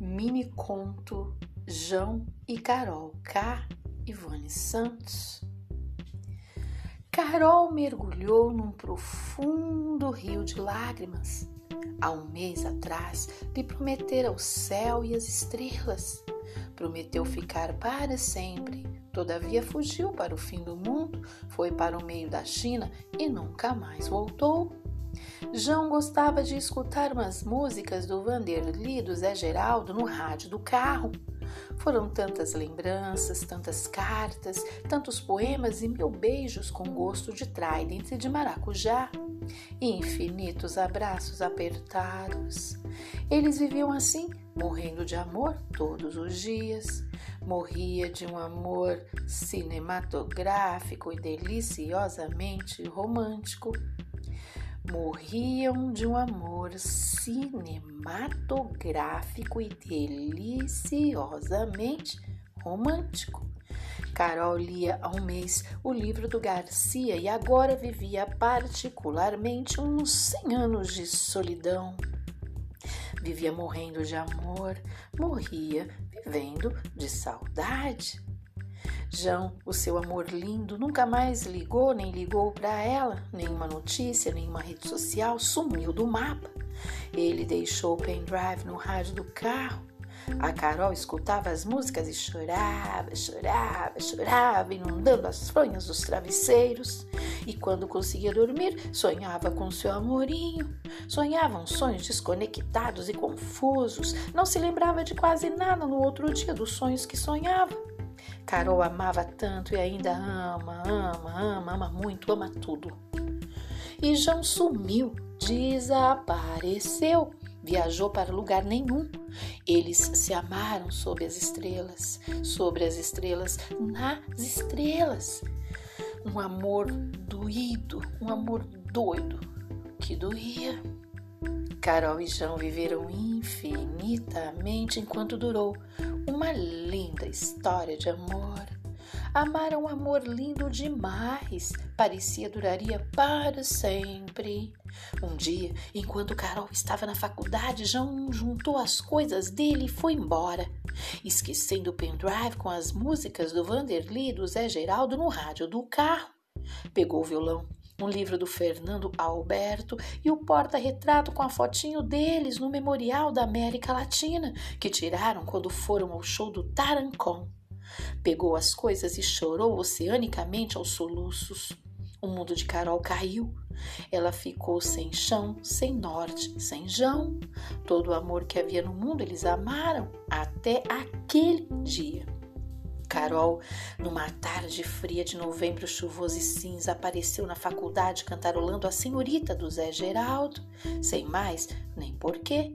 mini conto João e Carol K. Ivone Santos. Carol mergulhou num profundo rio de lágrimas. Há um mês atrás, lhe prometera o céu e as estrelas. Prometeu ficar para sempre, todavia fugiu para o fim do mundo, foi para o meio da China e nunca mais voltou. João gostava de escutar umas músicas do Vanderly do Zé Geraldo no rádio do carro. Foram tantas lembranças, tantas cartas, tantos poemas e mil beijos com gosto de Trident e de maracujá. E infinitos abraços apertados. Eles viviam assim, morrendo de amor todos os dias. Morria de um amor cinematográfico e deliciosamente romântico morriam de um amor cinematográfico e deliciosamente romântico. Carol lia há um mês o livro do Garcia e agora vivia particularmente uns 100 anos de solidão. Vivia morrendo de amor, morria vivendo de saudade. João, o seu amor lindo, nunca mais ligou nem ligou para ela, nenhuma notícia, nenhuma rede social, sumiu do mapa. Ele deixou o pendrive no rádio do carro. A Carol escutava as músicas e chorava, chorava, chorava, inundando as fronhas dos travesseiros. E quando conseguia dormir, sonhava com seu amorinho. Sonhavam sonhos desconectados e confusos. Não se lembrava de quase nada no outro dia dos sonhos que sonhava. Carol amava tanto e ainda ama, ama, ama, ama muito, ama tudo. E João sumiu, desapareceu, viajou para lugar nenhum. Eles se amaram sob as estrelas, sobre as estrelas, nas estrelas. Um amor doído, um amor doido que doía. Carol e João viveram infinitamente enquanto durou uma linda história de amor. Amaram um amor lindo demais, parecia duraria para sempre. Um dia, enquanto Carol estava na faculdade, João juntou as coisas dele e foi embora, esquecendo o pendrive com as músicas do Vanderly e do Zé Geraldo no rádio do carro. Pegou o violão, um livro do Fernando Alberto e o porta-retrato com a fotinho deles no Memorial da América Latina, que tiraram quando foram ao show do Tarancon. Pegou as coisas e chorou oceanicamente aos soluços. O mundo de Carol caiu. Ela ficou sem chão, sem norte, sem Jão. Todo o amor que havia no mundo eles amaram até aquele dia. Carol, numa tarde fria de novembro chuvoso e cinza, apareceu na faculdade cantarolando a senhorita do Zé Geraldo, sem mais nem porquê.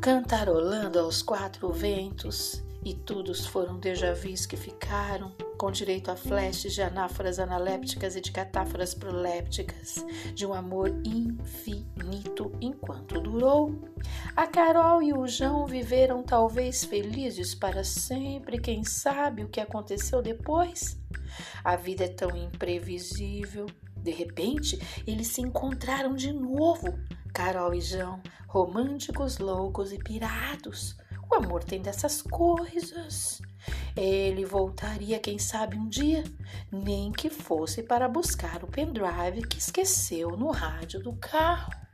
Cantarolando aos quatro ventos, e todos foram déjà vus que ficaram, com direito a flashes de anáforas analépticas e de catáforas prolépticas, de um amor infinito enquanto durou. A Carol e o João viveram talvez felizes para sempre, quem sabe o que aconteceu depois? A vida é tão imprevisível. De repente, eles se encontraram de novo, Carol e João, românticos, loucos e pirados o amor tem dessas coisas. Ele voltaria, quem sabe, um dia, nem que fosse para buscar o pendrive que esqueceu no rádio do carro.